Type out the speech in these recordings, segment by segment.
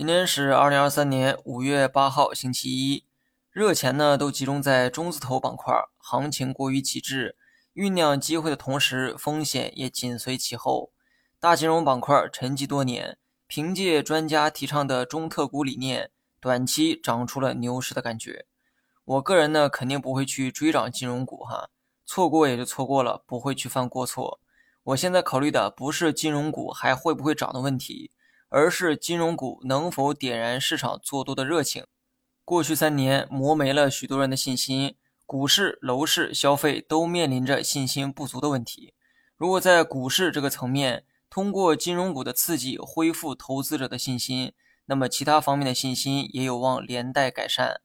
今天是二零二三年五月八号，星期一。热钱呢都集中在中字头板块，行情过于极致，酝酿机会的同时，风险也紧随其后。大金融板块沉寂多年，凭借专家提倡的中特股理念，短期涨出了牛市的感觉。我个人呢肯定不会去追涨金融股哈，错过也就错过了，不会去犯过错。我现在考虑的不是金融股还会不会涨的问题，而是金融股能否点燃市场做多的热情。过去三年磨没了许多人的信心，股市、楼市、消费都面临着信心不足的问题。如果在股市这个层面通过金融股的刺激恢复投资者的信心，那么其他方面的信心也有望连带改善。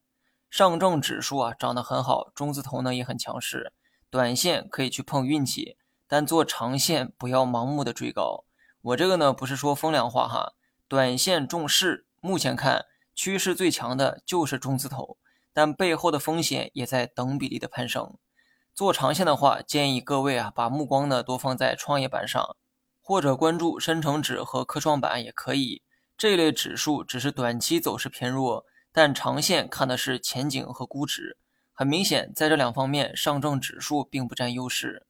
上证指数啊涨得很好，中字头呢也很强势，短线可以去碰运气，但做长线不要盲目的追高。我这个呢不是说风凉话哈，短线重势，目前看。趋势最强的就是中字头，但背后的风险也在等比例的攀升。做长线的话，建议各位啊，把目光呢多放在创业板上，或者关注深成指和科创板也可以。这类指数只是短期走势偏弱，但长线看的是前景和估值。很明显，在这两方面，上证指数并不占优势。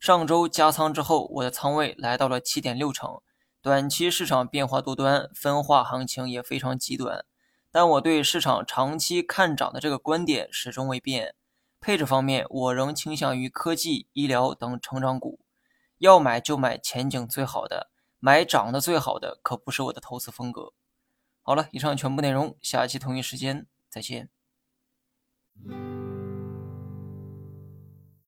上周加仓之后，我的仓位来到了七点六成。短期市场变化多端，分化行情也非常极端。但我对市场长期看涨的这个观点始终未变。配置方面，我仍倾向于科技、医疗等成长股。要买就买前景最好的，买涨的最好的可不是我的投资风格。好了，以上全部内容，下期同一时间再见。